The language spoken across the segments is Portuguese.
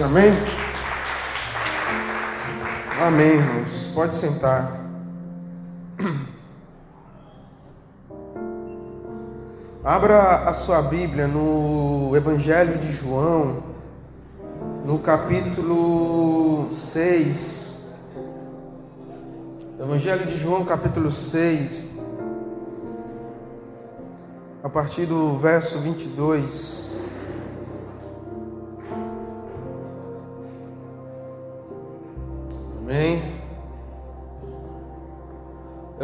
Amém? Amém, irmãos. Pode sentar. Abra a sua Bíblia no Evangelho de João, no capítulo 6. Evangelho de João, capítulo 6, a partir do verso 22.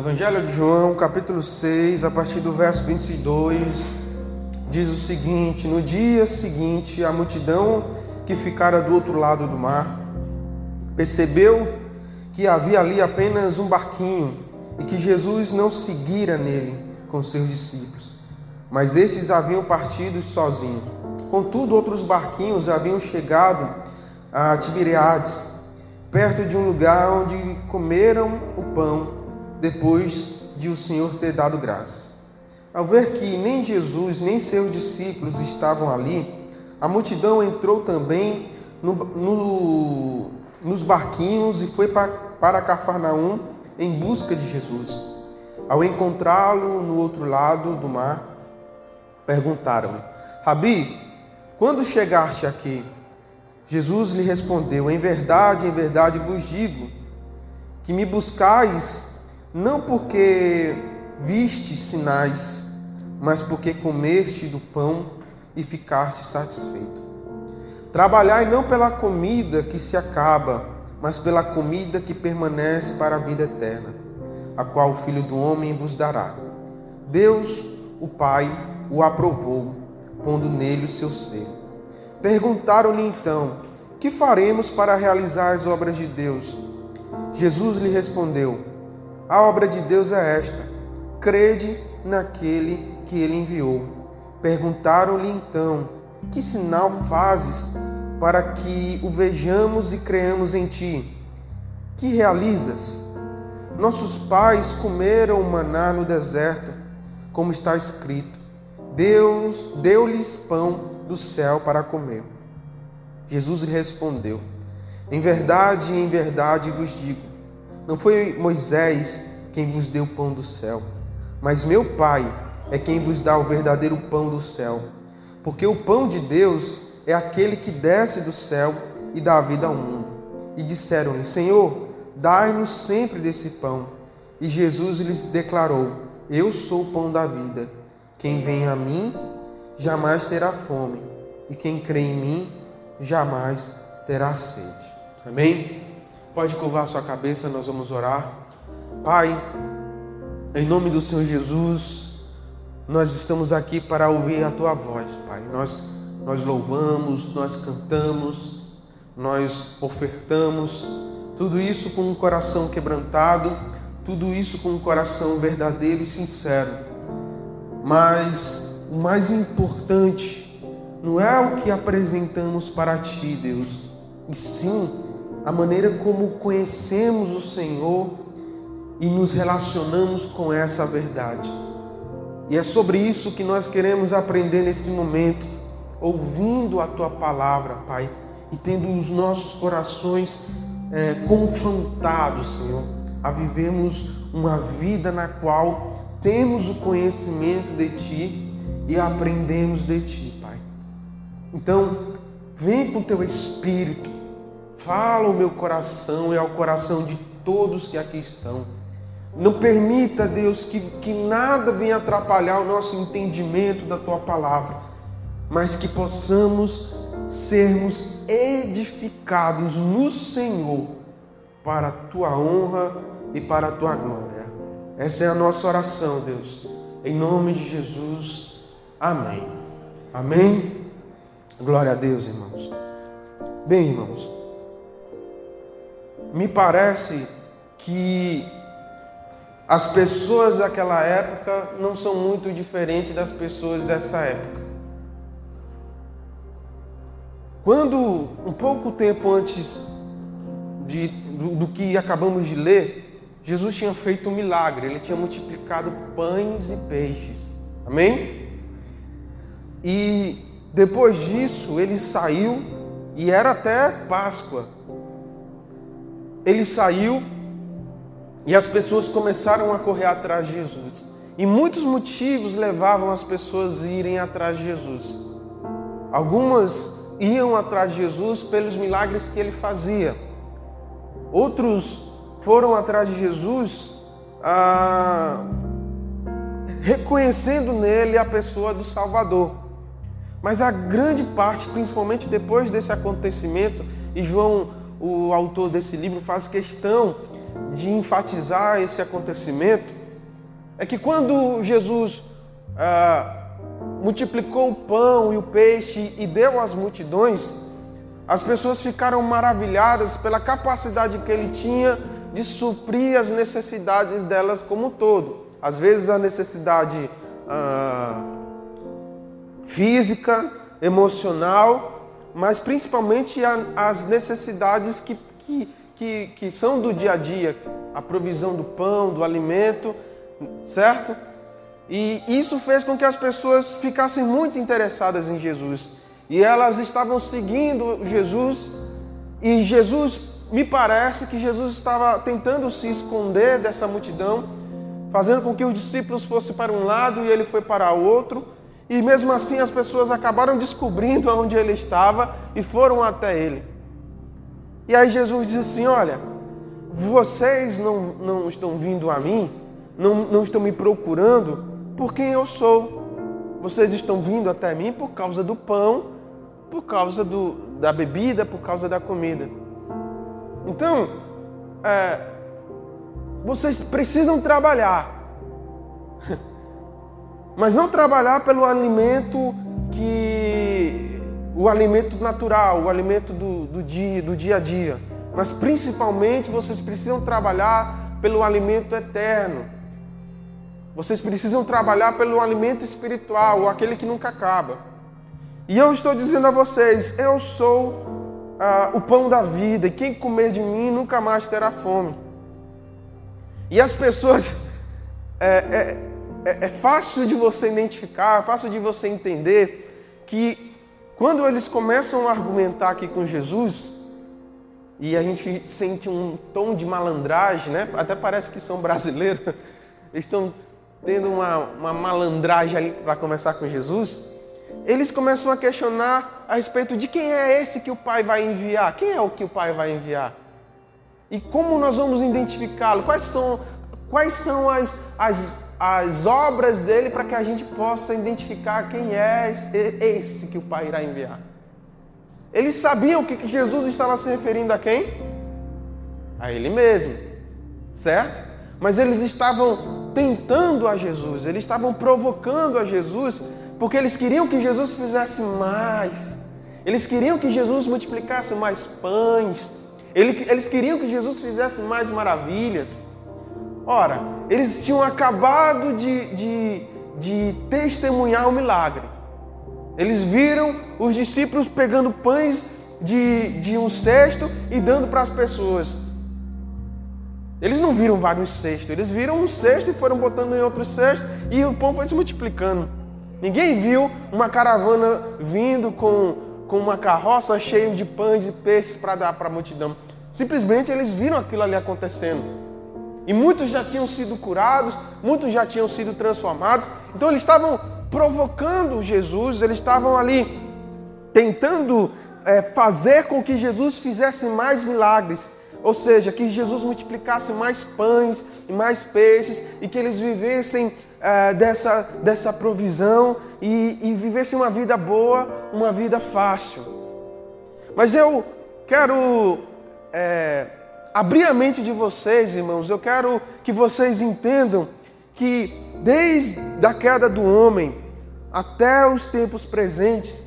Evangelho de João, capítulo 6, a partir do verso 22, diz o seguinte: No dia seguinte, a multidão que ficara do outro lado do mar percebeu que havia ali apenas um barquinho e que Jesus não seguira nele com seus discípulos, mas esses haviam partido sozinhos. Contudo, outros barquinhos haviam chegado a Tiberiades perto de um lugar onde comeram o pão depois de o Senhor ter dado graça. Ao ver que nem Jesus nem seus discípulos estavam ali, a multidão entrou também no, no, nos barquinhos e foi para, para Cafarnaum em busca de Jesus. Ao encontrá-lo no outro lado do mar, perguntaram: Rabi, quando chegaste aqui? Jesus lhe respondeu: Em verdade, em verdade vos digo que me buscais não porque viste sinais, mas porque comeste do pão e ficaste satisfeito. Trabalhai não pela comida que se acaba, mas pela comida que permanece para a vida eterna, a qual o Filho do Homem vos dará. Deus, o Pai, o aprovou, pondo nele o seu ser. Perguntaram-lhe então: Que faremos para realizar as obras de Deus? Jesus lhe respondeu: A obra de Deus é esta: crede naquele que ele enviou. Perguntaram-lhe então: Que sinal fazes para que o vejamos e creamos em ti? Que realizas? Nossos pais comeram o maná no deserto, como está escrito: Deus deu-lhes pão do céu para comer. Jesus lhe respondeu: Em verdade, em verdade vos digo, não foi Moisés quem vos deu o pão do céu, mas meu Pai é quem vos dá o verdadeiro pão do céu. Porque o pão de Deus é aquele que desce do céu e dá vida ao mundo. E disseram-lhe: Senhor, dai-nos sempre desse pão. E Jesus lhes declarou: Eu sou o pão da vida. Quem vem a mim jamais terá fome, e quem crê em mim jamais terá sede. Amém? Pode curvar sua cabeça, nós vamos orar. Pai, em nome do Senhor Jesus, nós estamos aqui para ouvir a tua voz, Pai. Nós nós louvamos, nós cantamos, nós ofertamos, tudo isso com um coração quebrantado, tudo isso com um coração verdadeiro e sincero. Mas o mais importante não é o que apresentamos para ti, Deus, e sim a maneira como conhecemos o Senhor e nos relacionamos com essa verdade. E é sobre isso que nós queremos aprender nesse momento, ouvindo a tua palavra, Pai, e tendo os nossos corações é, confrontados, Senhor, a vivermos uma vida na qual temos o conhecimento de Ti e aprendemos de Ti, Pai. Então, vem com Teu Espírito, fala o meu coração e ao coração de todos que aqui estão. Não permita, Deus, que, que nada venha atrapalhar o nosso entendimento da Tua palavra, mas que possamos sermos edificados no Senhor para a Tua honra e para a Tua glória. Essa é a nossa oração, Deus. Em nome de Jesus. Amém. Amém. Glória a Deus, irmãos. Bem, irmãos, me parece que as pessoas daquela época não são muito diferentes das pessoas dessa época. Quando, um pouco tempo antes de, do, do que acabamos de ler, Jesus tinha feito um milagre, ele tinha multiplicado pães e peixes. Amém? E depois disso, ele saiu e era até Páscoa. Ele saiu e as pessoas começaram a correr atrás de Jesus. E muitos motivos levavam as pessoas a irem atrás de Jesus. Algumas iam atrás de Jesus pelos milagres que ele fazia. Outros foram atrás de Jesus ah, reconhecendo nele a pessoa do Salvador. Mas a grande parte, principalmente depois desse acontecimento, e João, o autor desse livro, faz questão de enfatizar esse acontecimento, é que quando Jesus ah, multiplicou o pão e o peixe e deu às multidões, as pessoas ficaram maravilhadas pela capacidade que ele tinha de suprir as necessidades delas como um todo. Às vezes a necessidade ah, física, emocional, mas principalmente as necessidades que, que, que, que são do dia a dia, a provisão do pão, do alimento, certo? E isso fez com que as pessoas ficassem muito interessadas em Jesus. E elas estavam seguindo Jesus, e Jesus me parece que Jesus estava tentando se esconder dessa multidão, fazendo com que os discípulos fossem para um lado e ele foi para o outro. E mesmo assim as pessoas acabaram descobrindo onde ele estava e foram até ele. E aí Jesus disse assim: Olha, vocês não, não estão vindo a mim, não, não estão me procurando por quem eu sou. Vocês estão vindo até mim por causa do pão, por causa do, da bebida, por causa da comida. Então, é, vocês precisam trabalhar, mas não trabalhar pelo alimento que o alimento natural, o alimento do, do dia, do dia a dia, mas principalmente vocês precisam trabalhar pelo alimento eterno. Vocês precisam trabalhar pelo alimento espiritual, aquele que nunca acaba. E eu estou dizendo a vocês, eu sou ah, o pão da vida, e quem comer de mim nunca mais terá fome. E as pessoas, é, é, é, é fácil de você identificar, é fácil de você entender que quando eles começam a argumentar aqui com Jesus, e a gente sente um tom de malandragem, né? Até parece que são brasileiros, eles estão tendo uma, uma malandragem ali para conversar com Jesus eles começam a questionar a respeito de quem é esse que o Pai vai enviar. Quem é o que o Pai vai enviar? E como nós vamos identificá-lo? Quais são, quais são as, as, as obras dele para que a gente possa identificar quem é esse que o Pai irá enviar? Eles sabiam que Jesus estava se referindo a quem? A Ele mesmo, certo? Mas eles estavam tentando a Jesus, eles estavam provocando a Jesus porque eles queriam que Jesus fizesse mais. Eles queriam que Jesus multiplicasse mais pães. Eles queriam que Jesus fizesse mais maravilhas. Ora, eles tinham acabado de, de, de testemunhar o milagre. Eles viram os discípulos pegando pães de, de um cesto e dando para as pessoas. Eles não viram vários cestos, eles viram um cesto e foram botando em outro cesto e o pão foi se multiplicando. Ninguém viu uma caravana vindo com, com uma carroça cheia de pães e peixes para dar para a multidão. Simplesmente eles viram aquilo ali acontecendo. E muitos já tinham sido curados, muitos já tinham sido transformados. Então eles estavam provocando Jesus, eles estavam ali tentando é, fazer com que Jesus fizesse mais milagres. Ou seja, que Jesus multiplicasse mais pães e mais peixes e que eles vivessem é, dessa, dessa provisão e, e vivesse uma vida boa, uma vida fácil. Mas eu quero é, abrir a mente de vocês, irmãos, eu quero que vocês entendam que desde a queda do homem até os tempos presentes,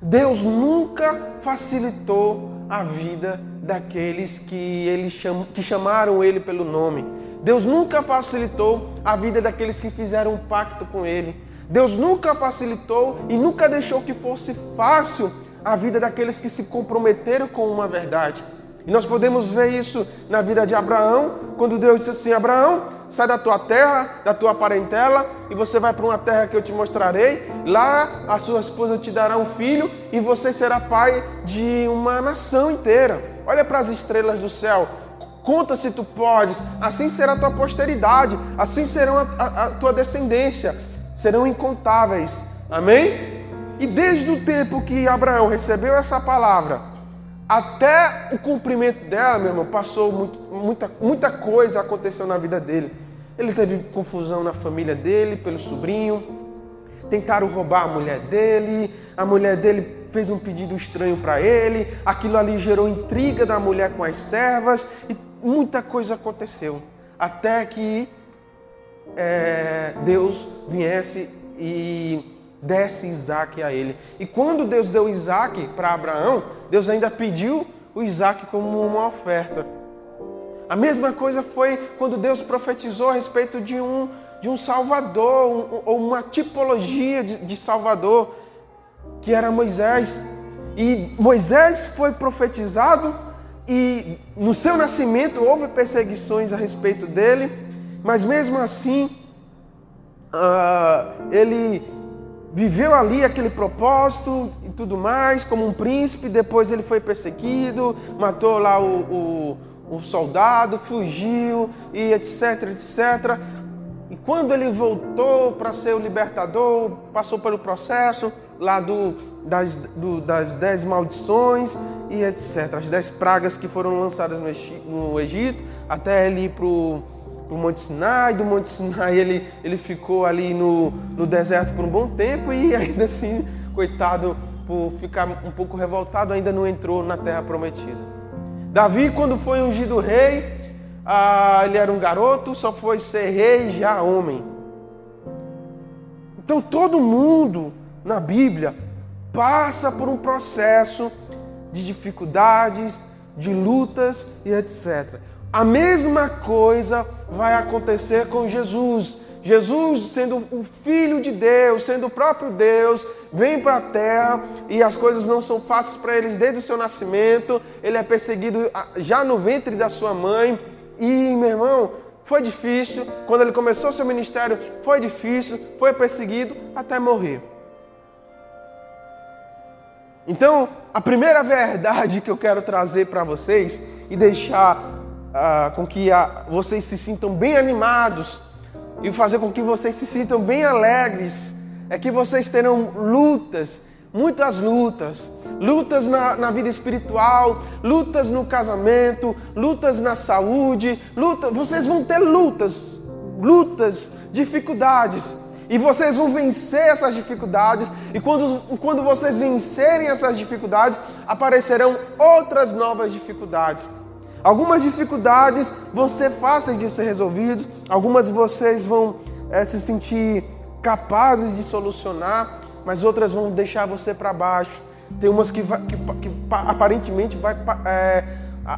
Deus nunca facilitou a vida daqueles que, ele cham, que chamaram ele pelo nome. Deus nunca facilitou a vida daqueles que fizeram um pacto com Ele. Deus nunca facilitou e nunca deixou que fosse fácil a vida daqueles que se comprometeram com uma verdade. E nós podemos ver isso na vida de Abraão, quando Deus disse assim: Abraão, sai da tua terra, da tua parentela, e você vai para uma terra que eu te mostrarei. Lá a sua esposa te dará um filho, e você será pai de uma nação inteira. Olha para as estrelas do céu, conta se tu podes, assim será a tua posteridade, assim serão a, a, a tua descendência, serão incontáveis. Amém? E desde o tempo que Abraão recebeu essa palavra, até o cumprimento dela, meu irmão, passou muito, muita, muita coisa aconteceu na vida dele. Ele teve confusão na família dele, pelo sobrinho. Tentaram roubar a mulher dele. A mulher dele fez um pedido estranho para ele. Aquilo ali gerou intriga da mulher com as servas. E muita coisa aconteceu. Até que é, Deus viesse e desse Isaac a ele. E quando Deus deu Isaac para Abraão, Deus ainda pediu o Isaac como uma oferta. A mesma coisa foi quando Deus profetizou a respeito de um, de um Salvador, ou uma tipologia de, de Salvador, que era Moisés. E Moisés foi profetizado, e no seu nascimento houve perseguições a respeito dele, mas mesmo assim, uh, ele viveu ali aquele propósito e tudo mais, como um príncipe. Depois ele foi perseguido, matou lá o, o, o soldado, fugiu e etc, etc. E quando ele voltou para ser o libertador, passou pelo processo lá do, das, do, das dez maldições e etc. As dez pragas que foram lançadas no Egito, até ele ir para o para o Monte Sinai, do Monte Sinai ele, ele ficou ali no, no deserto por um bom tempo e ainda assim, coitado, por ficar um pouco revoltado, ainda não entrou na terra prometida. Davi, quando foi ungido rei, ah, ele era um garoto, só foi ser rei já homem. Então todo mundo na Bíblia passa por um processo de dificuldades, de lutas e etc. A mesma coisa vai acontecer com Jesus. Jesus, sendo o Filho de Deus, sendo o próprio Deus, vem para a terra e as coisas não são fáceis para ele desde o seu nascimento. Ele é perseguido já no ventre da sua mãe. E, meu irmão, foi difícil. Quando ele começou seu ministério, foi difícil, foi perseguido até morrer. Então, a primeira verdade que eu quero trazer para vocês e deixar ah, com que vocês se sintam bem animados e fazer com que vocês se sintam bem alegres, é que vocês terão lutas, muitas lutas, lutas na, na vida espiritual, lutas no casamento, lutas na saúde, luta, vocês vão ter lutas, lutas, dificuldades. E vocês vão vencer essas dificuldades, e quando, quando vocês vencerem essas dificuldades, aparecerão outras novas dificuldades. Algumas dificuldades vão ser fáceis de ser resolvidas, algumas vocês vão é, se sentir capazes de solucionar, mas outras vão deixar você para baixo. Tem umas que, vai, que, que aparentemente vai é,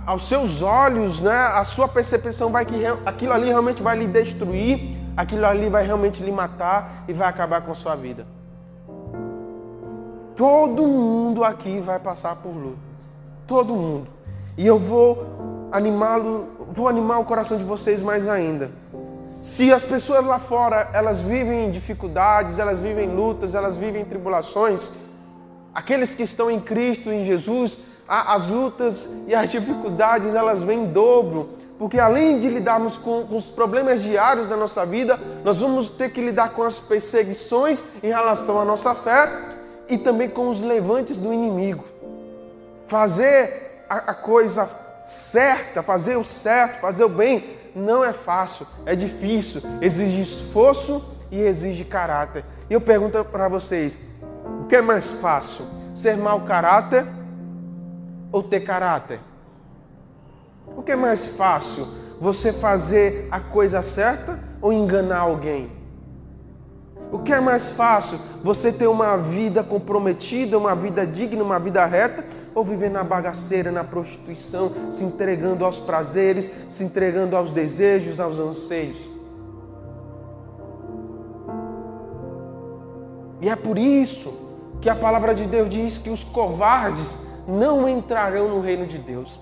aos seus olhos, né, a sua percepção vai que aquilo ali realmente vai lhe destruir, aquilo ali vai realmente lhe matar e vai acabar com a sua vida. Todo mundo aqui vai passar por lutas. Todo mundo. E eu vou animá-lo, vou animar o coração de vocês mais ainda. Se as pessoas lá fora, elas vivem dificuldades, elas vivem lutas, elas vivem tribulações, aqueles que estão em Cristo, em Jesus, as lutas e as dificuldades, elas vêm em dobro, porque além de lidarmos com, os problemas diários da nossa vida, nós vamos ter que lidar com as perseguições em relação à nossa fé e também com os levantes do inimigo. Fazer a, coisa certa, fazer o certo, fazer o bem, não é fácil, é difícil, exige esforço e exige caráter. E eu pergunto para vocês: o que é mais fácil? Ser mau caráter ou ter caráter? O que é mais fácil? Você fazer a coisa certa ou enganar alguém? O que é mais fácil? Você ter uma vida comprometida, uma vida digna, uma vida reta, ou viver na bagaceira, na prostituição, se entregando aos prazeres, se entregando aos desejos, aos anseios? E é por isso que a palavra de Deus diz que os covardes não entrarão no reino de Deus.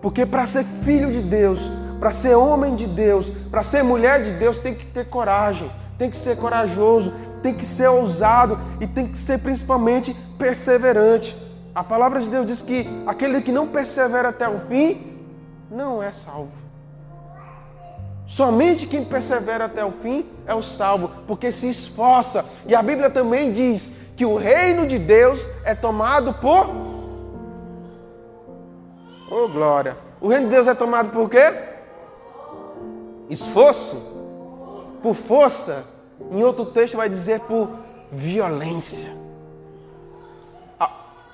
Porque para ser filho de Deus, para ser homem de Deus, para ser mulher de Deus, tem que ter coragem, tem que ser corajoso, tem que ser ousado e tem que ser principalmente perseverante. A palavra de Deus diz que aquele que não persevera até o fim não é salvo. Somente quem persevera até o fim é o salvo, porque se esforça. E a Bíblia também diz que o reino de Deus é tomado por. Oh, glória! O reino de Deus é tomado por quê? Esforço? Por força? Em outro texto vai dizer por violência. Ah,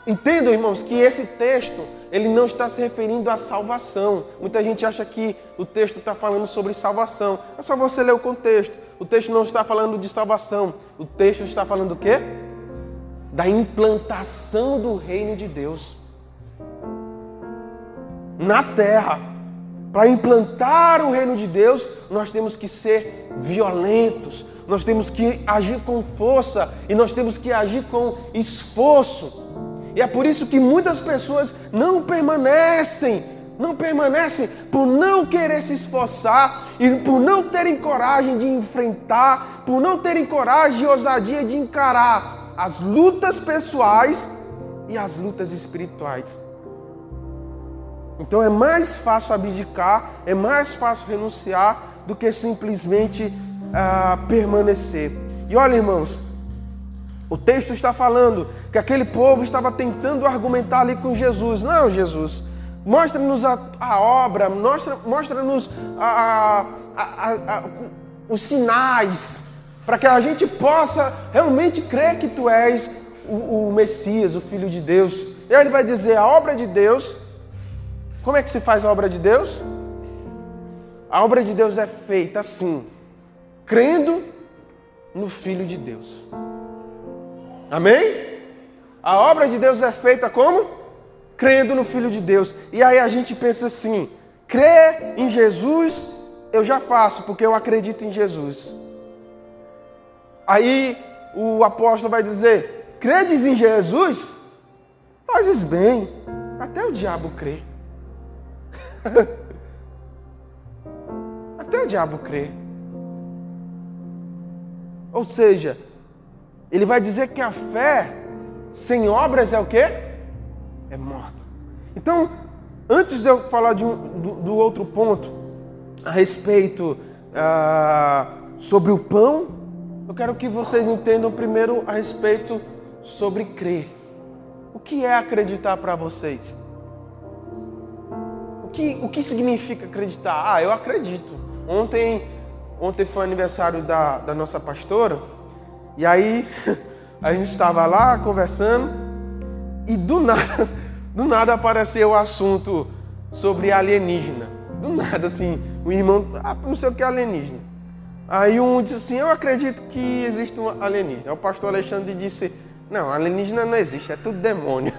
entendam, irmãos, que esse texto ele não está se referindo à salvação. Muita gente acha que o texto está falando sobre salvação. É só você ler o contexto. O texto não está falando de salvação. O texto está falando o quê? Da implantação do reino de Deus na terra. Para implantar o reino de Deus, nós temos que ser violentos, nós temos que agir com força e nós temos que agir com esforço. E é por isso que muitas pessoas não permanecem, não permanecem por não querer se esforçar e por não terem coragem de enfrentar, por não terem coragem e ousadia de encarar as lutas pessoais e as lutas espirituais. Então é mais fácil abdicar, é mais fácil renunciar do que simplesmente uh, permanecer. E olha, irmãos, o texto está falando que aquele povo estava tentando argumentar ali com Jesus. Não, Jesus, mostra-nos a, a, obra, mostra-nos mostra os sinais, para que a gente possa realmente crer que tu és o, o Messias, o Filho de Deus. E aí ele vai dizer: a obra de Deus. Como é que se faz a obra de Deus? A obra de Deus é feita assim, crendo no Filho de Deus. Amém? A obra de Deus é feita como? Crendo no Filho de Deus. E aí a gente pensa assim: crer em Jesus eu já faço, porque eu acredito em Jesus. Aí o apóstolo vai dizer: credes em Jesus? Fazes bem, até o diabo crê. o diabo crê. Ou seja, ele vai dizer que a fé sem obras é o quê? É morta. Então, antes de eu falar de um, do, do, outro ponto, a respeito ah, sobre o pão, eu quero que vocês entendam primeiro a respeito sobre crer. O que é acreditar para vocês? O que, o que significa acreditar? Ah, eu acredito. Ontem, ontem foi aniversário da, da nossa pastora. E aí a gente estava lá conversando e do nada, do nada apareceu o assunto sobre alienígena. Do nada, assim, o irmão, ah, não sei o que é alienígena. Aí um disse assim, eu acredito que existe um alienígena. O pastor Alexandre disse, não, alienígena não existe, é tudo demônio.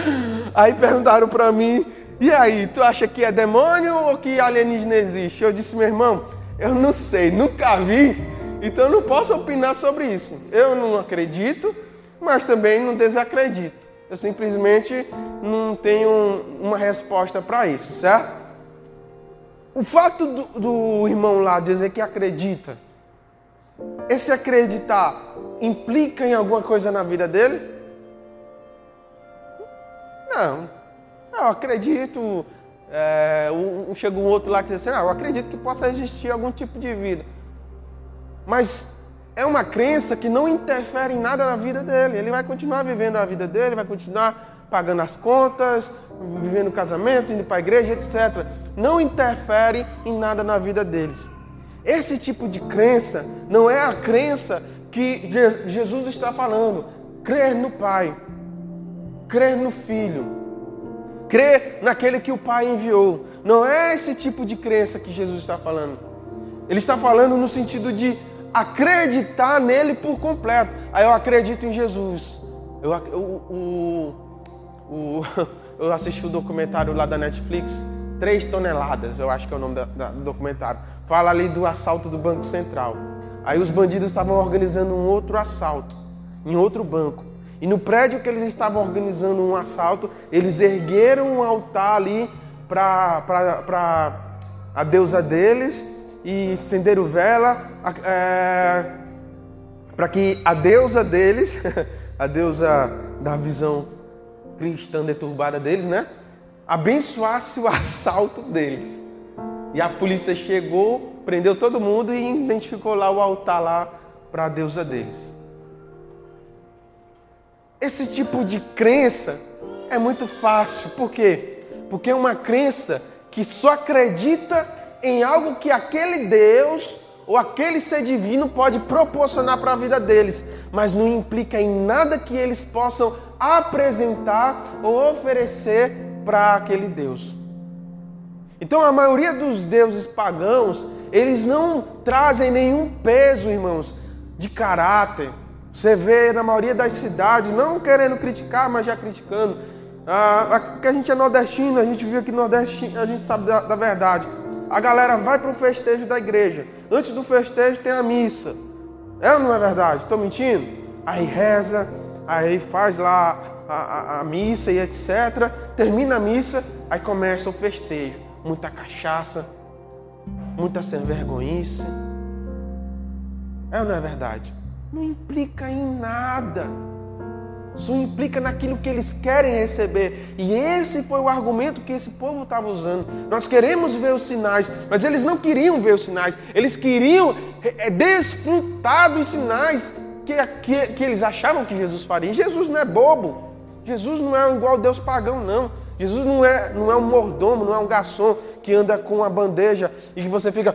aí perguntaram para mim, e aí, tu acha que é demônio ou que alienígena existe? Eu disse, meu irmão, eu não sei, nunca vi então eu não posso opinar sobre isso. Eu não acredito, mas também não desacredito. Eu simplesmente não tenho uma resposta para isso, certo? O fato do, do, irmão lá dizer que acredita, esse acreditar implica em alguma coisa na vida dele? Não. Eu acredito. É, um, chega um outro lá que diz assim: ah, eu acredito que possa existir algum tipo de vida mas é uma crença que não interfere em nada na vida dele. Ele vai continuar vivendo a vida dele, vai continuar pagando as contas, vivendo casamento, indo para a igreja, etc. Não interfere em nada na vida deles. Esse tipo de crença não é a crença que Jesus está falando. Crer no Pai, crer no Filho, crer naquele que o Pai enviou. Não é esse tipo de crença que Jesus está falando. Ele está falando no sentido de acreditar nele por completo. Aí eu acredito em Jesus. Eu, o, o, eu assisti o documentário lá da Netflix, Três Toneladas, eu acho que é o nome do documentário. Fala ali do assalto do Banco Central. Aí os bandidos estavam organizando um outro assalto em outro banco. E no prédio que eles estavam organizando um assalto, eles ergueram um altar ali para a deusa deles e acenderam vela é, para que a deusa deles, a deusa da visão cristã deturbada deles, né? Abençoasse o assalto deles. E a polícia chegou, prendeu todo mundo e identificou lá o altar lá para a deusa deles. Esse tipo de crença é muito fácil. Por quê? Porque é uma crença que só acredita em algo que aquele Deus ou aquele ser divino pode proporcionar para a vida deles, mas não implica em nada que eles possam apresentar ou oferecer para aquele Deus. Então a maioria dos deuses pagãos, eles não trazem nenhum peso, irmãos, de caráter. Você vê na maioria das cidades, não querendo criticar, mas já criticando. Ah, a gente é nordestino, a gente vive aqui no Nordeste, a gente sabe da, da verdade. A galera vai para o festejo da igreja. Antes do festejo tem a missa. É ou não é verdade? Estou mentindo? Aí reza, aí faz lá a, a, a, missa e etc. Termina a missa, aí começa o festejo. Muita cachaça, muita sem vergonhice. É ou não é verdade? Não implica em nada. Só implica naquilo que eles querem receber. E esse foi o argumento que esse povo estava usando. Nós queremos ver os sinais, mas eles não queriam ver os sinais. Eles queriam é, desfrutar dos sinais que, que, que eles achavam que Jesus faria. Jesus não é bobo. Jesus não é igual Deus pagão, não. Jesus não é, não é um mordomo, não é um garçom que anda com uma bandeja e que você fica,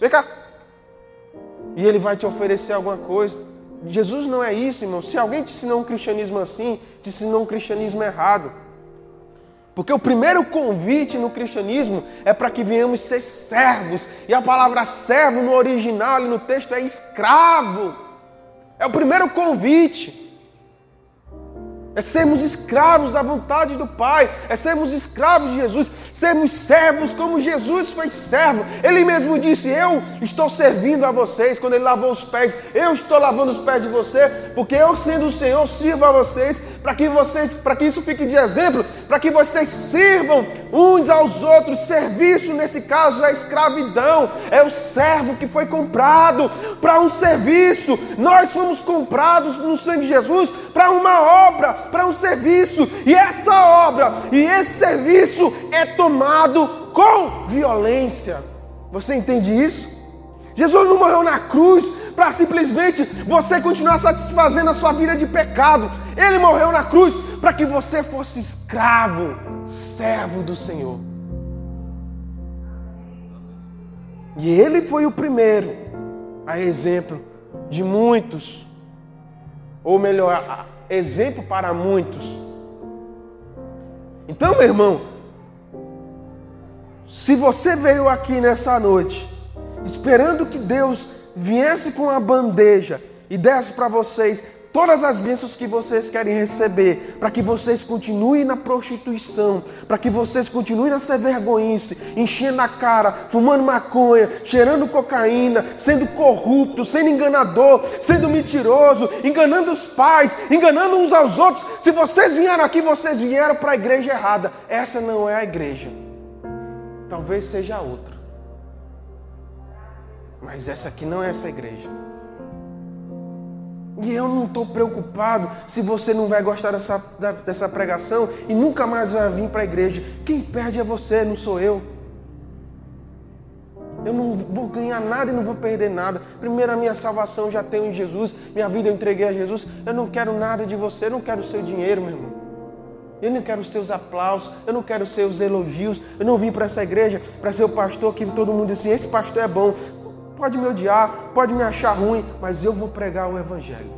vem cá. E ele vai te oferecer alguma coisa. Jesus não é isso, irmão. Se alguém te ensinou um cristianismo assim, te ensinou um cristianismo errado. Porque o primeiro convite no cristianismo é para que venhamos ser servos. E a palavra servo no original, ali no texto, é escravo. É o primeiro convite. É sermos escravos da vontade do Pai, é sermos escravos de Jesus, sermos servos como Jesus foi servo. Ele mesmo disse: Eu estou servindo a vocês. Quando ele lavou os pés, eu estou lavando os pés de você, porque eu, sendo o Senhor, sirvo a vocês, para que vocês, para que isso fique de exemplo, para que vocês sirvam uns aos outros. Serviço, nesse caso, é escravidão, é o servo que foi comprado para um serviço. Nós fomos comprados no sangue de Jesus para uma obra para um serviço, e essa obra e esse serviço é tomado com violência. Você entende isso? Jesus não morreu na cruz para simplesmente você continuar satisfazendo a sua vida de pecado. Ele morreu na cruz para que você fosse escravo, servo do Senhor. E ele foi o primeiro, a exemplo de muitos, ou melhor, exemplo para muitos. Então, meu irmão, se você veio aqui nessa noite esperando que Deus viesse com a bandeja e desse para vocês todas as bênçãos que vocês querem receber, para que vocês continuem na prostituição, para que vocês continuem na ser vergonhice, enchendo a cara, fumando maconha, cheirando cocaína, sendo corrupto, sendo enganador, sendo mentiroso, enganando os pais, enganando uns aos outros. Se vocês vieram aqui, vocês vieram para a igreja errada. Essa não é a igreja. Talvez seja outra. Mas essa aqui não é essa igreja. E eu não estou preocupado se você não vai gostar dessa, dessa pregação e nunca mais vai vir para a igreja. Quem perde é você, não sou eu. Eu não vou ganhar nada e não vou perder nada. Primeiro, a minha salvação já tenho em Jesus. Minha vida eu entreguei a Jesus. Eu não quero nada de você. Eu não quero o seu dinheiro, meu irmão. Eu não quero os seus aplausos. Eu não quero os seus elogios. Eu não vim para essa igreja para ser o pastor que todo mundo diz assim: esse pastor é bom. Pode me odiar, pode me achar ruim, mas eu vou pregar o Evangelho.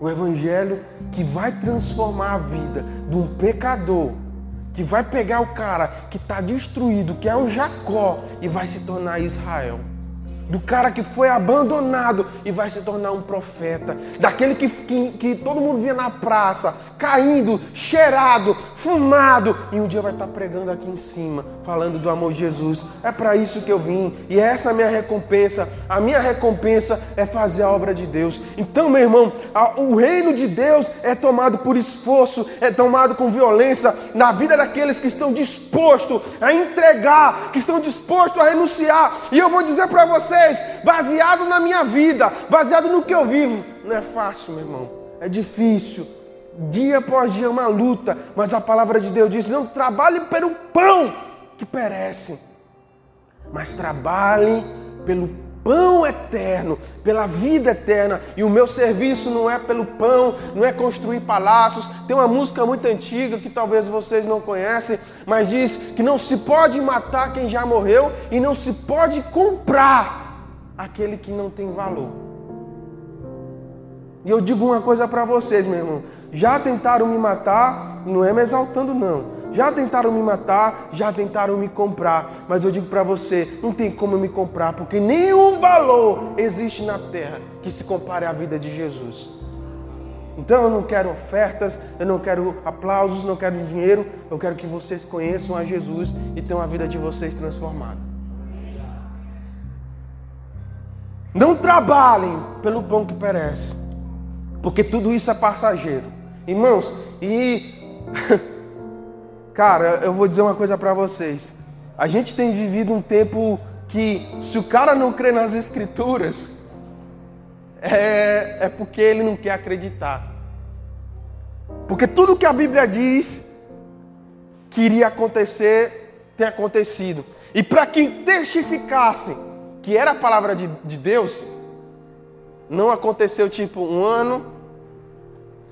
O Evangelho que vai transformar a vida de um pecador, que vai pegar o cara que está destruído, que é o Jacó, e vai se tornar Israel do cara que foi abandonado e vai se tornar um profeta, daquele que, que, que, todo mundo via na praça caindo, cheirado, fumado, e um dia vai estar pregando aqui em cima, falando do amor de Jesus. É para isso que eu vim, e essa é a minha recompensa. A minha recompensa é fazer a obra de Deus. Então, meu irmão, o reino de Deus é tomado por esforço, é tomado com violência na vida daqueles que estão dispostos a entregar, que estão dispostos a renunciar. E eu vou dizer para vocês, baseado na minha vida, baseado no que eu vivo, não é fácil, meu irmão. É difícil. Dia após dia uma luta, mas a palavra de Deus diz: não trabalhe pelo pão que perece, mas trabalhe pelo pão eterno, pela vida eterna. E o meu serviço não é pelo pão, não é construir palácios. Tem uma música muito antiga que talvez vocês não conhecem, mas diz que não se pode matar quem já morreu e não se pode comprar aquele que não tem valor. E eu digo uma coisa para vocês, meu irmão. Já tentaram me matar, não é me exaltando, não. Já tentaram me matar, já tentaram me comprar. Mas eu digo para você: não tem como me comprar, porque nenhum valor existe na terra que se compare à vida de Jesus. Então eu não quero ofertas, eu não quero aplausos, não quero dinheiro. Eu quero que vocês conheçam a Jesus e tenham a vida de vocês transformada. Não trabalhem pelo pão que perece porque tudo isso é passageiro. Irmãos, e. Cara, eu vou dizer uma coisa para vocês. A gente tem vivido um tempo que, se o cara não crê nas Escrituras, é, é porque ele não quer acreditar. Porque tudo que a Bíblia diz que iria acontecer, tem acontecido. E para que testificasse que era a palavra de, de Deus, não aconteceu tipo um ano,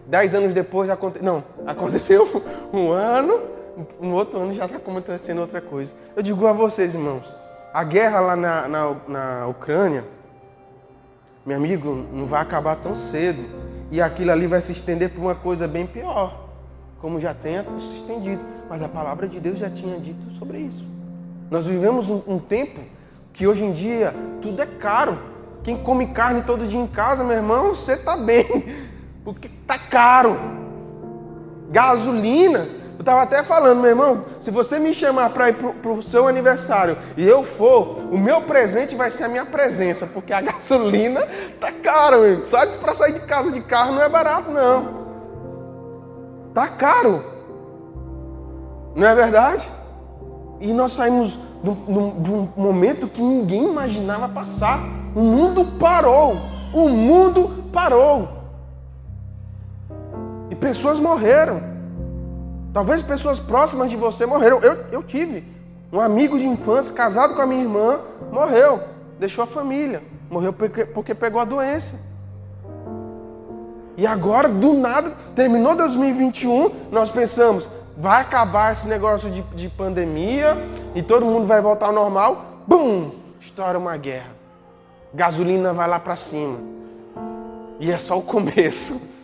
dez anos depois aconteceu. Não, aconteceu um ano, um outro ano já está acontecendo outra coisa. Eu digo a vocês, irmãos, a guerra lá na, na, na Ucrânia, meu amigo, não vai acabar tão cedo. E aquilo ali vai se estender para uma coisa bem pior, como já tem se estendido. Mas a palavra de Deus já tinha dito sobre isso. Nós vivemos um, um tempo que hoje em dia tudo é caro. Quem come carne todo dia em casa, meu irmão, você está bem, porque tá caro. Gasolina, eu estava até falando, meu irmão, se você me chamar para ir para o seu aniversário e eu for, o meu presente vai ser a minha presença, porque a gasolina tá caro, meu. Só para sair de casa de carro não é barato, não. Tá caro. Não é verdade? E nós saímos de um momento que ninguém imaginava passar. O mundo parou. O mundo parou. E pessoas morreram. Talvez pessoas próximas de você morreram. Eu, eu tive um amigo de infância, casado com a minha irmã, morreu. Deixou a família. Morreu porque, porque pegou a doença. E agora, do nada, terminou 2021, nós pensamos, vai acabar esse negócio de, de pandemia e todo mundo vai voltar ao normal. Bum! Estoura uma guerra gasolina vai lá para cima. E é só o começo.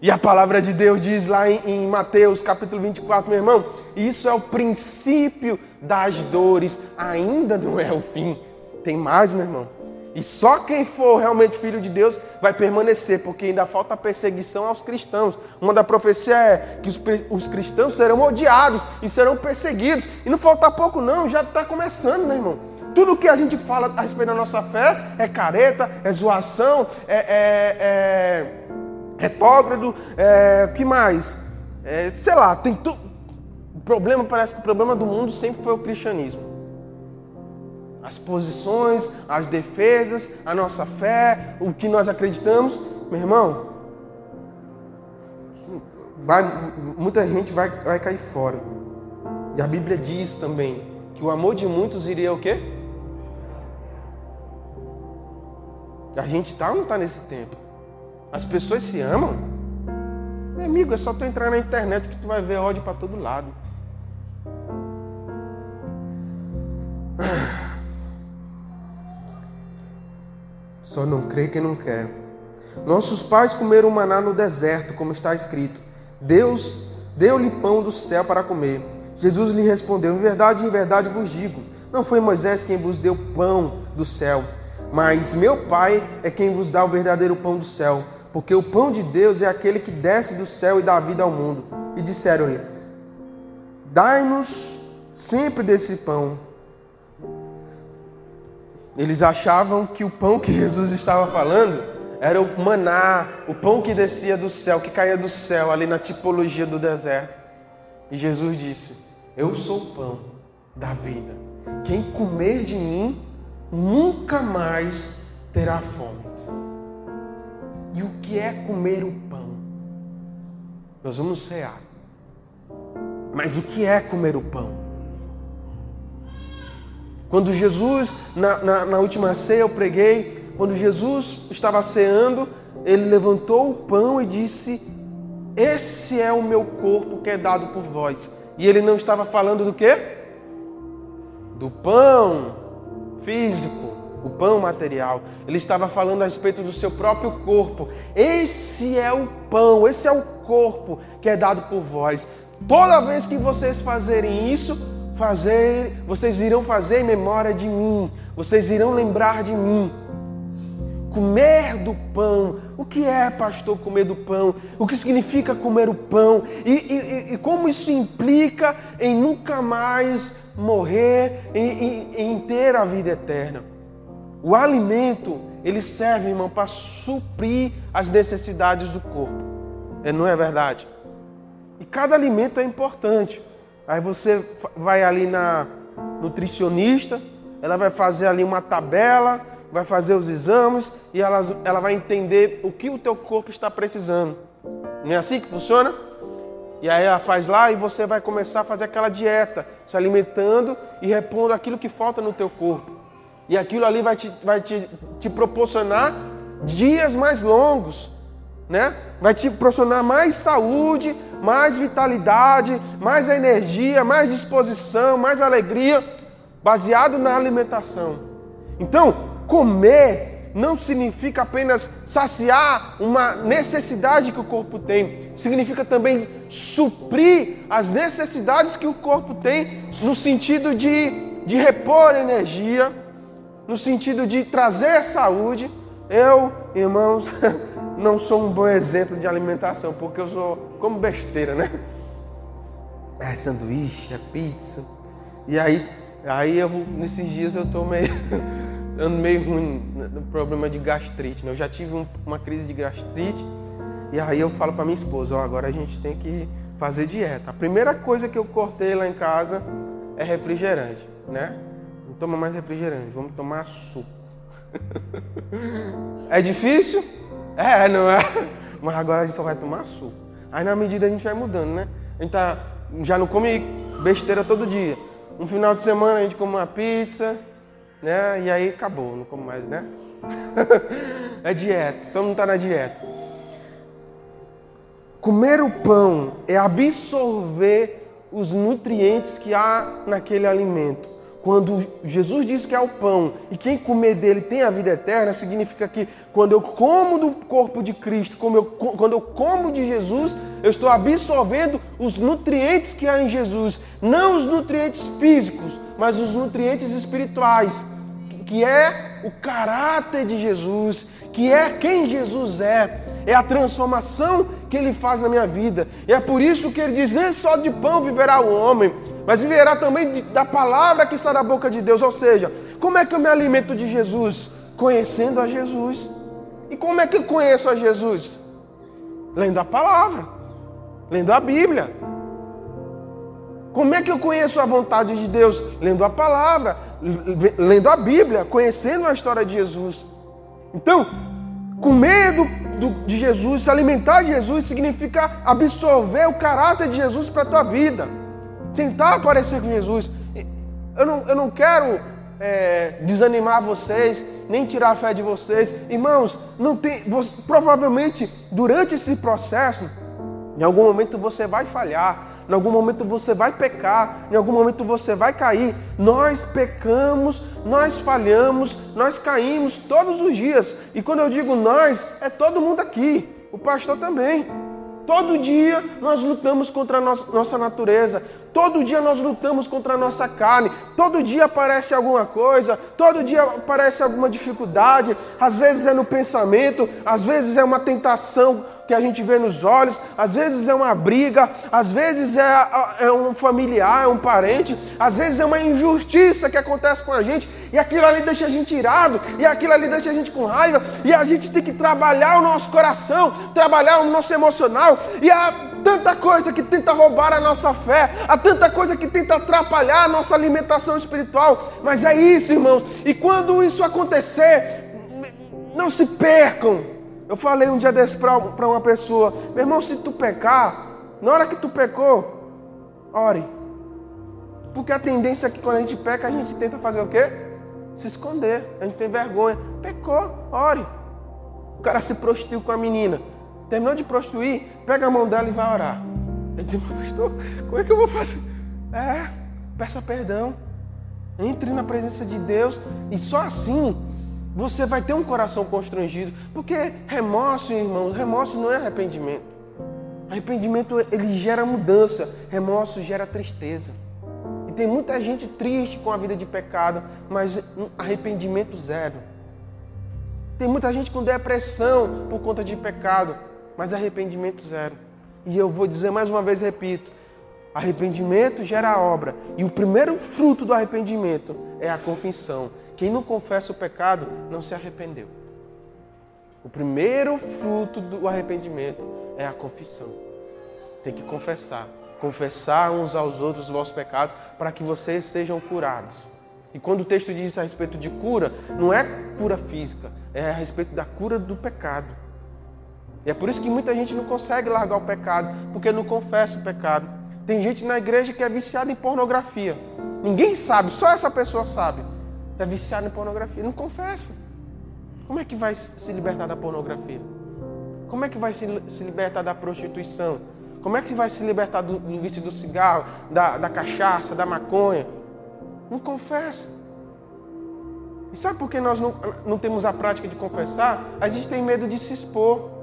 E a palavra de Deus diz lá em, em, Mateus capítulo 24, meu irmão, isso é o princípio das dores, ainda não é o fim. Tem mais, meu irmão. E só quem for realmente filho de Deus vai permanecer, porque ainda falta perseguição aos cristãos. Uma da profecia é que os, os cristãos serão odiados e serão perseguidos. E não falta pouco, não, já está começando, meu irmão. Tudo que a gente fala a respeito da nossa fé é careta, é zoação, é, é, é retógrado, é, que mais? É, sei lá, tem tudo. O problema, parece que o problema do mundo sempre foi o cristianismo. As posições, as defesas, a nossa fé, o que nós acreditamos. Meu irmão, vai, muita gente vai, vai cair fora. E a Bíblia diz também que o amor de muitos iria o quê? A gente está ou não está nesse tempo? As pessoas se amam? Meu amigo, é só tu entrar na internet que tu vai ver ódio para todo lado. Só não crê quem não quer. Nossos pais comeram maná no deserto, como está escrito. Deus deu-lhe pão do céu para comer. Jesus lhe respondeu: Em verdade, em verdade vos digo: Não foi Moisés quem vos deu pão do céu mas meu Pai é quem vos dá o verdadeiro pão do céu, porque o pão de Deus é aquele que desce do céu e dá vida ao mundo. E disseram-lhe: Dai-nos sempre desse pão. Eles achavam que o pão que Jesus estava falando era o maná, o pão que descia do céu, que caía do céu, ali na tipologia do deserto. E Jesus disse: Eu sou o pão da vida. Quem comer de mim nunca mais terá fome. E o que é comer o pão? Nós vamos cear. Mas o que é comer o pão? Quando Jesus, na, na, na última ceia, eu preguei, quando Jesus estava ceando, ele levantou o pão e disse: Esse é o meu corpo que é dado por vós. E ele não estava falando do quê? Do pão físico, o pão material. Ele estava falando a respeito do seu próprio corpo. Esse é o pão, esse é o corpo que é dado por vós. Toda vez que vocês fazerem isso, fazer, vocês irão fazer em memória de mim. Vocês irão lembrar de mim. Comer do pão. O que é, pastor, comer do pão? O que significa comer o pão? E, e, e como isso implica em nunca mais morrer, em, em, em ter a vida eterna? O alimento, ele serve, irmão, para suprir as necessidades do corpo. É, não é verdade? E cada alimento é importante. Aí você vai ali na nutricionista, ela vai fazer ali uma tabela, vai fazer os exames e ela, ela vai entender o que o teu corpo está precisando. Não é assim que funciona? E aí ela faz lá e você vai começar a fazer aquela dieta, se alimentando e repondo aquilo que falta no teu corpo. E aquilo ali vai te, vai te, te proporcionar dias mais longos, né? Vai te proporcionar mais saúde, mais vitalidade, mais energia, mais disposição, mais alegria, baseado na alimentação. Então, comer não significa apenas saciar uma necessidade que o corpo tem, significa também suprir as necessidades que o corpo tem no sentido de, de repor energia no sentido de trazer saúde. Eu, irmãos, não sou um bom exemplo de alimentação, porque eu sou como besteira, né? É sanduíche, é pizza. E aí, aí eu nesses dias eu tô meio ando meio ruim no problema de gastrite, né? Eu já tive um, uma crise de gastrite e aí eu falo para minha esposa, ó, agora a gente tem que fazer dieta. A primeira coisa que eu cortei lá em casa é refrigerante, né? Toma mais refrigerante, vamos tomar suco. é difícil? É, não é? Mas agora a gente só vai tomar suco. Aí na medida a gente vai mudando, né? A gente tá, já não come besteira todo dia. Um final de semana a gente come uma pizza, né? E aí acabou, não come mais, né? é dieta, todo mundo está na dieta. Comer o pão é absorver os nutrientes que há naquele alimento. Quando Jesus diz que é o pão e quem comer dele tem a vida eterna, significa que quando eu como do corpo de Cristo, quando eu como de Jesus, eu estou absorvendo os nutrientes que há em Jesus. Não os nutrientes físicos, mas os nutrientes espirituais, que é o caráter de Jesus, que é quem Jesus é, é a transformação que ele faz na minha vida. E é por isso que ele diz: nem só de pão viverá o homem mas viverá também da palavra que está da boca de Deus. Ou seja, como é que eu me alimento de Jesus? Conhecendo a Jesus. E como é que eu conheço a Jesus? Lendo a palavra, lendo a Bíblia. Como é que eu conheço a vontade de Deus? Lendo a palavra, lendo a Bíblia, conhecendo a história de Jesus. Então, comer do, do, de Jesus, se alimentar de Jesus, significa absorver o caráter de Jesus para a tua vida tentar parecer com Jesus. Eu não, eu não quero é, desanimar vocês, nem tirar a fé de vocês. Irmãos, não tem, você, provavelmente durante esse processo, em algum momento você vai falhar, em algum momento você vai pecar, em algum momento você vai cair. Nós pecamos, nós falhamos, nós caímos todos os dias. E quando eu digo nós, é todo mundo aqui, o pastor também. Todo dia nós lutamos contra a nossa natureza. Todo dia nós lutamos contra a nossa carne. Todo dia aparece alguma coisa, todo dia aparece alguma dificuldade. Às vezes é no pensamento, às vezes é uma tentação que a gente vê nos olhos, às vezes é uma briga, às vezes é, é, um familiar, é um parente, às vezes é uma injustiça que acontece com a gente, e aquilo ali deixa a gente irado, e aquilo ali deixa a gente com raiva, e a gente tem que trabalhar o nosso coração, trabalhar o nosso emocional, e há tanta coisa que tenta roubar a nossa fé, há tanta coisa que tenta atrapalhar a nossa alimentação espiritual, mas é isso, irmãos, e quando isso acontecer, não se percam eu falei um dia desse para uma pessoa, meu irmão, se tu pecar, na hora que tu pecou, ore. Porque a tendência é que quando a gente peca, a gente tenta fazer o quê? Se esconder, a gente tem vergonha. Pecou, ore. O cara se prostituiu com a menina. Terminou de prostituir, pega a mão dela e vai orar. Ele disse, pastor, como é que eu vou fazer? É, peça perdão. Entre na presença de Deus e só assim você vai ter um coração constrangido, porque remorso, irmão, remorso não é arrependimento. Arrependimento ele gera mudança, remorso gera tristeza. E tem muita gente triste com a vida de pecado, mas arrependimento zero. Tem muita gente com depressão por conta de pecado, mas arrependimento zero. E eu vou dizer mais uma vez, repito, arrependimento gera obra. E o primeiro fruto do arrependimento é a confissão. Quem não confessa o pecado não se arrependeu. O primeiro fruto do arrependimento é a confissão. Tem que confessar. Confessar uns aos outros os vossos pecados para que vocês sejam curados. E quando o texto diz a respeito de cura, não é cura física, é a respeito da cura do pecado. E é por isso que muita gente não consegue largar o pecado, porque não confessa o pecado. Tem gente na igreja que é viciada em pornografia. Ninguém sabe, só essa pessoa sabe é viciado em pornografia, não confessa. Como é que vai se libertar da pornografia? Como é que vai se, se libertar da prostituição? Como é que vai se libertar do, do vício do cigarro, da, da cachaça, da maconha? Não confessa. E sabe por que nós não, não temos a prática de confessar? A gente tem medo de se expor.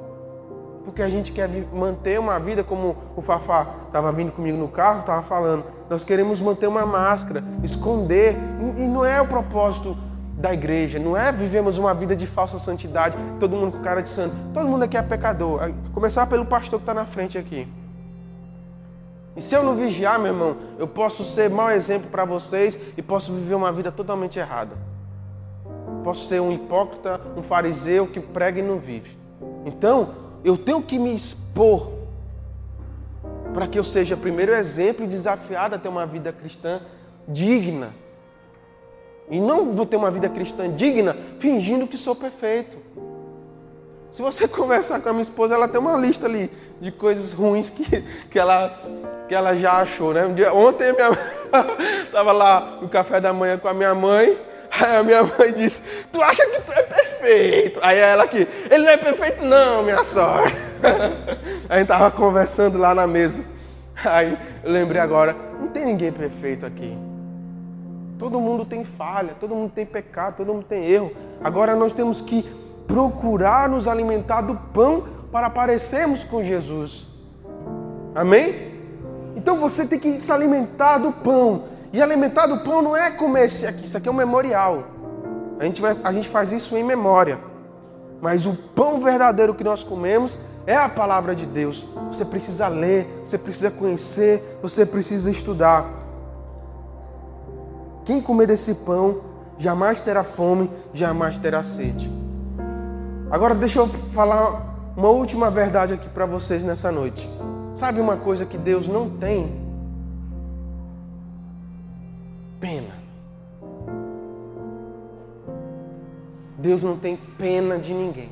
Porque a gente quer manter uma vida como o Fafá estava vindo comigo no carro, estava falando. Nós queremos manter uma máscara, esconder. E não é o propósito da igreja, não é vivemos uma vida de falsa santidade, todo mundo com cara de santo. Todo mundo aqui é pecador. Começar pelo pastor que está na frente aqui. E se eu não vigiar, meu irmão, eu posso ser mau exemplo para vocês e posso viver uma vida totalmente errada. Posso ser um hipócrita, um fariseu que prega e não vive. Então, eu tenho que me expor para que eu seja primeiro exemplo e desafiado a ter uma vida cristã digna. E não vou ter uma vida cristã digna fingindo que sou perfeito. Se você conversar com a minha esposa, ela tem uma lista ali de coisas ruins que, que, ela, que ela já achou. Né? Um dia, ontem a minha estava lá no café da manhã com a minha mãe. Aí a minha mãe disse: Tu acha que tu é perfeito? Aí ela aqui: Ele não é perfeito, não, minha sogra. a gente estava conversando lá na mesa. Aí eu lembrei agora: Não tem ninguém perfeito aqui. Todo mundo tem falha, todo mundo tem pecado, todo mundo tem erro. Agora nós temos que procurar nos alimentar do pão para parecermos com Jesus. Amém? Então você tem que se alimentar do pão. E alimentar do pão não é comer esse aqui, isso aqui é um memorial. A gente, vai, a gente faz isso em memória. Mas o pão verdadeiro que nós comemos é a palavra de Deus. Você precisa ler, você precisa conhecer, você precisa estudar. Quem comer desse pão jamais terá fome, jamais terá sede. Agora deixa eu falar uma última verdade aqui para vocês nessa noite. Sabe uma coisa que Deus não tem? Pena. Deus não tem pena de ninguém.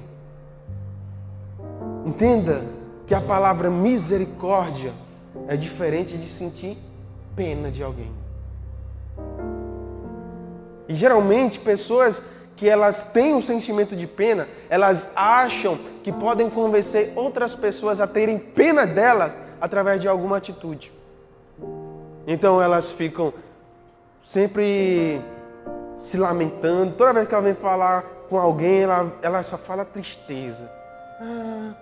Entenda que a palavra misericórdia é diferente de sentir pena de alguém. E geralmente pessoas que elas têm um sentimento de pena, elas acham que podem convencer outras pessoas a terem pena delas através de alguma atitude. Então elas ficam sempre se lamentando. Toda vez que ela vem falar com alguém, ela, ela só fala tristeza. Ah,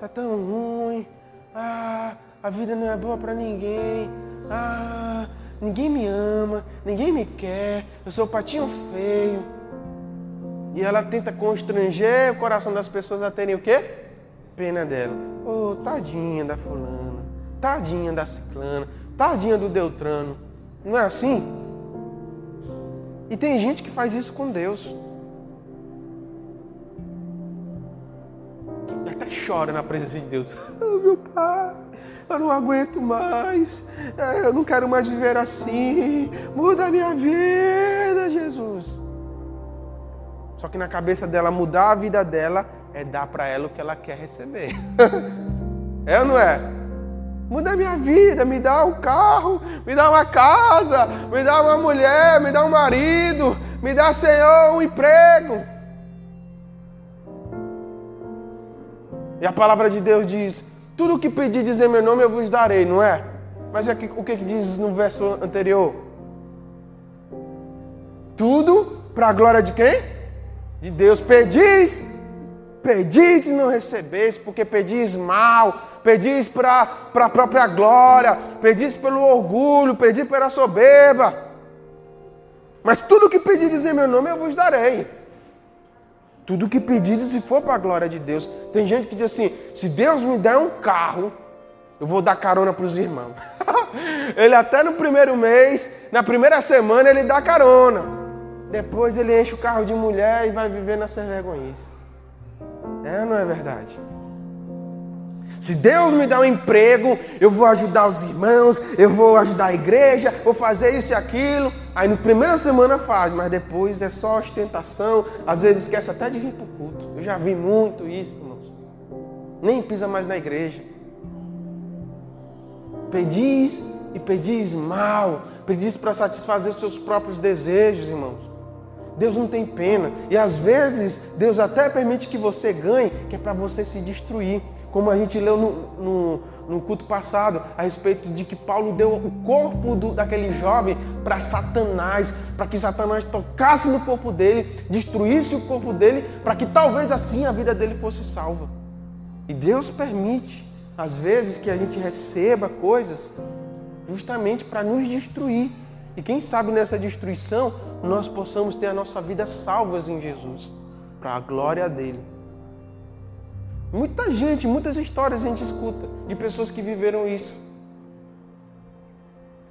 tá tão ruim. Ah, a vida não é boa para ninguém. Ah, ninguém me ama, ninguém me quer, eu sou patinho feio. E ela tenta constranger o coração das pessoas a terem o quê? Pena dela. Oh, tadinha da fulana, tadinha da ciclana, tadinha do Deltrano. Não é assim? E tem gente que faz isso com Deus. E até chora na presença de Deus. Oh, meu pai, eu não aguento mais. É, eu não quero mais viver assim. Muda a minha vida, Jesus. Só que na cabeça dela, mudar a vida dela é dar para ela o que ela quer receber. é ou não é? Muda a minha vida, me dá um carro, me dá uma casa, me dá uma mulher, me dá um marido, me dá, Senhor, um emprego. E a palavra de Deus diz: tudo o que pedir dizer meu nome eu vos darei, não é? Mas é o que diz no verso anterior? Tudo para a glória de quem? De Deus. Pedis, pedis e não recebeis, porque pedis mal, pedis para a própria glória, pedis pelo orgulho, pedis pela soberba. Mas tudo que pedires em meu nome eu vos darei. Tudo que pedires se for para a glória de Deus. Tem gente que diz assim: se Deus me der um carro, eu vou dar carona para os irmãos. ele até no primeiro mês, na primeira semana, ele dá carona. Depois ele enche o carro de mulher e vai viver sem vergonhice. É não é verdade? Se Deus me dá um emprego, eu vou ajudar os irmãos, eu vou ajudar a igreja, vou fazer isso e aquilo. Aí no primeira semana faz, mas depois é só ostentação. Às vezes esquece até de vir para o culto. Eu já vi muito isso, irmãos. Nem pisa mais na igreja. Pedis e pedis mal. Pedis para satisfazer os seus próprios desejos, irmãos. Deus não tem pena. E às vezes Deus até permite que você ganhe, que é para você se destruir como a gente leu no, no, no, culto passado, a respeito de que Paulo deu o corpo do, daquele jovem para Satanás, para que Satanás tocasse no corpo dele, destruísse o corpo dele, para que talvez assim a vida dele fosse salva. E Deus permite, às vezes, que a gente receba coisas justamente para nos destruir. E quem sabe nessa destruição nós possamos ter a nossa vida salvas em Jesus, para a glória dele. Muita gente, muitas histórias a gente escuta de pessoas que viveram isso.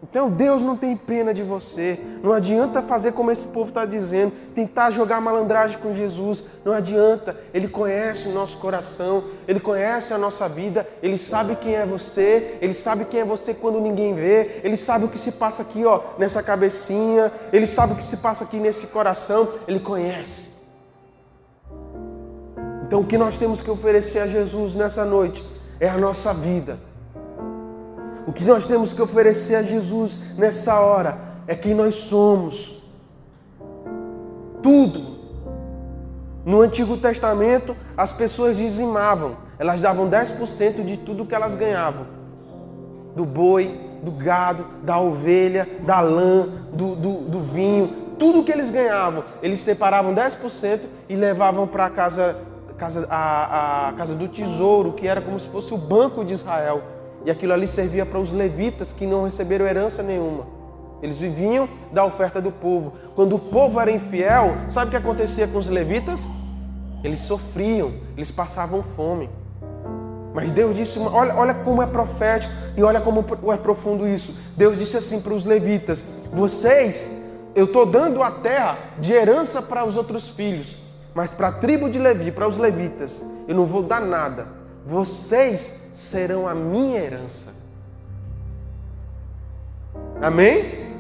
Então Deus não tem pena de você. Não adianta fazer como esse povo está dizendo, tentar jogar malandragem com Jesus. Não adianta. Ele conhece o nosso coração, ele conhece a nossa vida, ele sabe quem é você, ele sabe quem é você quando ninguém vê, ele sabe o que se passa aqui, ó, nessa cabecinha, ele sabe o que se passa aqui nesse coração, ele conhece. Então, o que nós temos que oferecer a Jesus nessa noite é a nossa vida. O que nós temos que oferecer a Jesus nessa hora é quem nós somos. Tudo. No Antigo Testamento, as pessoas dizimavam, elas davam 10% de tudo que elas ganhavam: do boi, do gado, da ovelha, da lã, do, do, do vinho, tudo que eles ganhavam, eles separavam 10% e levavam para a casa casa, a, a casa do tesouro, que era como se fosse o banco de Israel. E aquilo ali servia para os levitas que não receberam herança nenhuma. Eles viviam da oferta do povo. Quando o povo era infiel, sabe o que acontecia com os levitas? Eles sofriam, eles passavam fome. Mas Deus disse, olha, olha como é profético e olha como é profundo isso. Deus disse assim para os levitas: Vocês, eu estou dando a terra de herança para os outros filhos, mas para a tribo de Levi, para os levitas, eu não vou dar nada. Vocês serão a minha herança. Amém?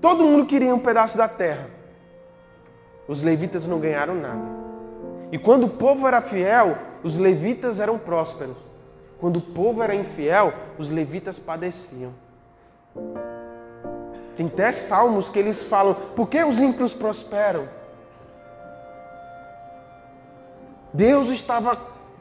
Todo mundo queria um pedaço da terra. Os levitas não ganharam nada. E quando o povo era fiel, os levitas eram prósperos. Quando o povo era infiel, os levitas padeciam. Tem até salmos que eles falam: por que os ímpios prosperam? Deus estava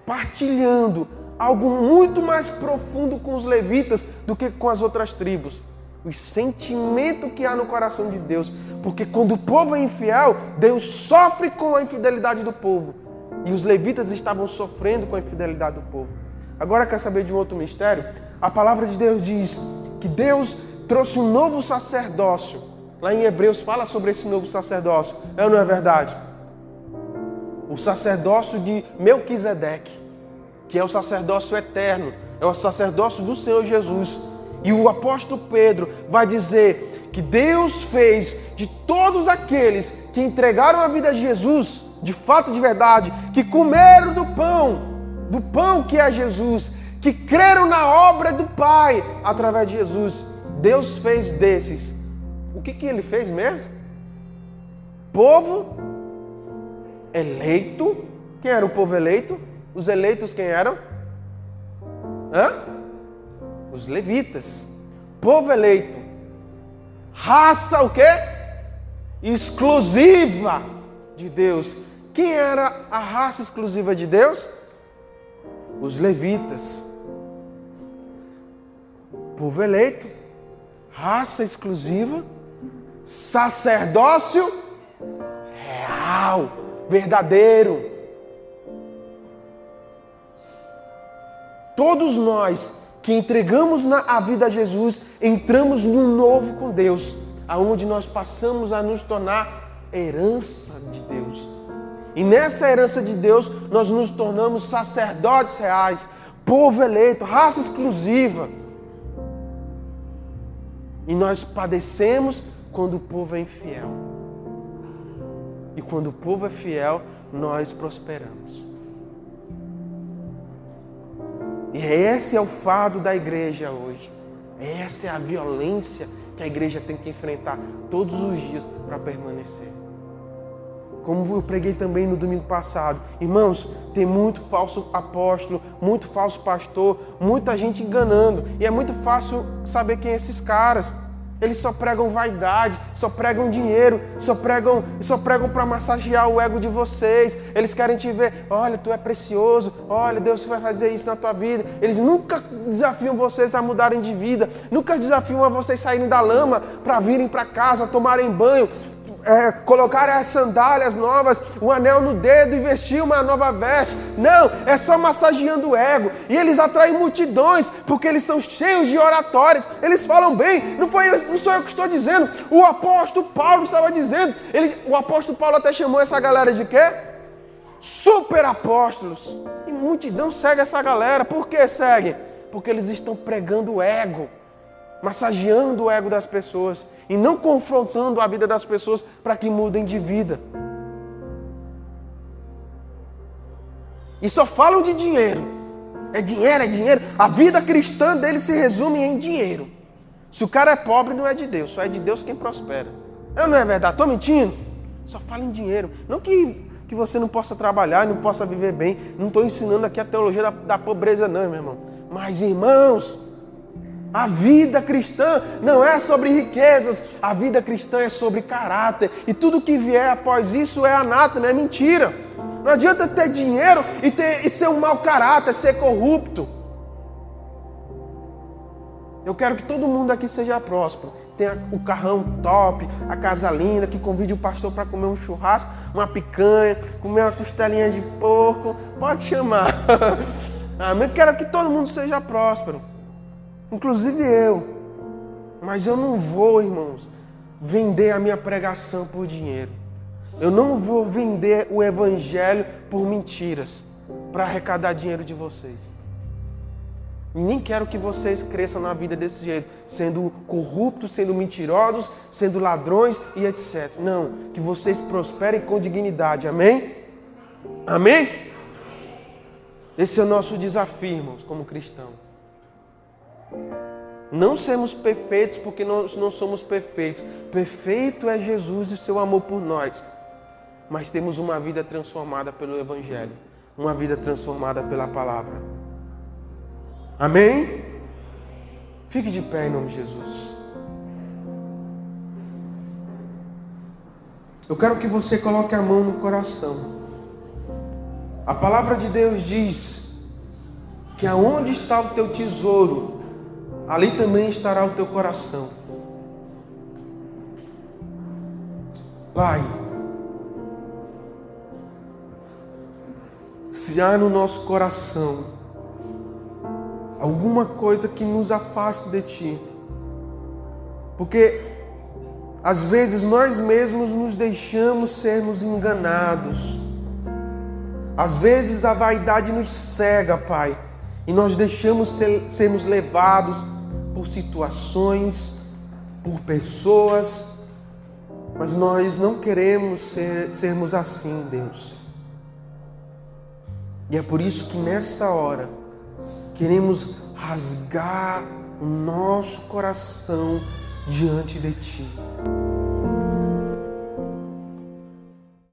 partilhando algo muito mais profundo com os levitas do que com as outras tribos. O sentimento que há no coração de Deus. Porque quando o povo é infiel, Deus sofre com a infidelidade do povo. E os levitas estavam sofrendo com a infidelidade do povo. Agora quer saber de um outro mistério? A palavra de Deus diz que Deus trouxe um novo sacerdócio. Lá em Hebreus fala sobre esse novo sacerdócio. É ou não é verdade? O sacerdócio de Melquisedeque, que é o sacerdócio eterno, é o sacerdócio do Senhor Jesus. E o apóstolo Pedro vai dizer que Deus fez de todos aqueles que entregaram a vida a Jesus, de fato de verdade, que comeram do pão, do pão que é Jesus, que creram na obra do Pai através de Jesus. Deus fez desses. O que, que ele fez mesmo? Povo eleito. Quem era o povo eleito? Os eleitos quem eram? Hã? Os levitas. Povo eleito. Raça o quê? Exclusiva de Deus. Quem era a raça exclusiva de Deus? Os levitas. Povo eleito, raça exclusiva, sacerdócio real, verdadeiro. Todos nós que entregamos a vida a Jesus, entramos num novo com Deus, aonde nós passamos a nos tornar herança de Deus. E nessa herança de Deus, nós nos tornamos sacerdotes reais, povo eleito, raça exclusiva. E nós padecemos quando o povo é infiel. E quando o povo é fiel, nós prosperamos. E esse é o fado da igreja hoje. Essa é a violência que a igreja tem que enfrentar todos os dias para permanecer. Como eu preguei também no domingo passado, irmãos, tem muito falso apóstolo, muito falso pastor, muita gente enganando, e é muito fácil saber quem é esses caras. Eles só pregam vaidade, só pregam dinheiro, só pregam, só pregam para massagear o ego de vocês. Eles querem te ver, olha, tu é precioso, olha, Deus vai fazer isso na tua vida. Eles nunca desafiam vocês a mudarem de vida, nunca desafiam a vocês saírem da lama para virem para casa, tomarem banho, é, colocar as sandálias novas, o anel no dedo e vestir uma nova veste. Não, é só massageando o ego. E eles atraem multidões porque eles são cheios de oratórias. Eles falam bem. Não, foi, não sou eu que estou dizendo. O apóstolo Paulo estava dizendo. Ele, o apóstolo Paulo até chamou essa galera de quê? Super apóstolos. E multidão segue essa galera. Por que segue? Porque eles estão pregando o ego massageando o ego das pessoas e não confrontando a vida das pessoas para que mudem de vida. E só falam de dinheiro. É dinheiro, é dinheiro. A vida cristã dele se resume em dinheiro. Se o cara é pobre, não é de Deus, só é de Deus quem prospera. Eu não é verdade? Estou mentindo? Só fala em dinheiro. Não que, que você não possa trabalhar, não possa viver bem. Não estou ensinando aqui a teologia da, da pobreza, não, meu irmão. Mas, irmãos, a vida cristã não é sobre riquezas, a vida cristã é sobre caráter. E tudo que vier após isso é anátema, é mentira. Não adianta ter dinheiro e, ter, e ser um mau caráter, ser corrupto. Eu quero que todo mundo aqui seja próspero. Tenha o carrão top, a casa linda, que convide o pastor para comer um churrasco, uma picanha, comer uma costelinha de porco. Pode chamar. Amém? Eu quero que todo mundo seja próspero inclusive eu. Mas eu não vou, irmãos, vender a minha pregação por dinheiro. Eu não vou vender o evangelho por mentiras para arrecadar dinheiro de vocês. E nem quero que vocês cresçam na vida desse jeito, sendo corruptos, sendo mentirosos, sendo ladrões e etc. Não, que vocês prosperem com dignidade. Amém? Amém? Esse é o nosso desafio, irmãos, como cristãos. Não sermos perfeitos porque nós não somos perfeitos. Perfeito é Jesus e seu amor por nós. Mas temos uma vida transformada pelo Evangelho, uma vida transformada pela palavra. Amém? Fique de pé em nome de Jesus. Eu quero que você coloque a mão no coração. A palavra de Deus diz que aonde está o teu tesouro, ali também estará o teu coração. Pai, se há no nosso coração alguma coisa que nos afaste de Ti, Porque às vezes nós mesmos nos deixamos sermos enganados. Às vezes a vaidade nos cega, Pai, e nós deixamos ser, sermos levados por situações, por pessoas, mas nós não queremos ser, sermos assim, Deus. E é por isso que nessa hora queremos rasgar o nosso coração diante de Ti.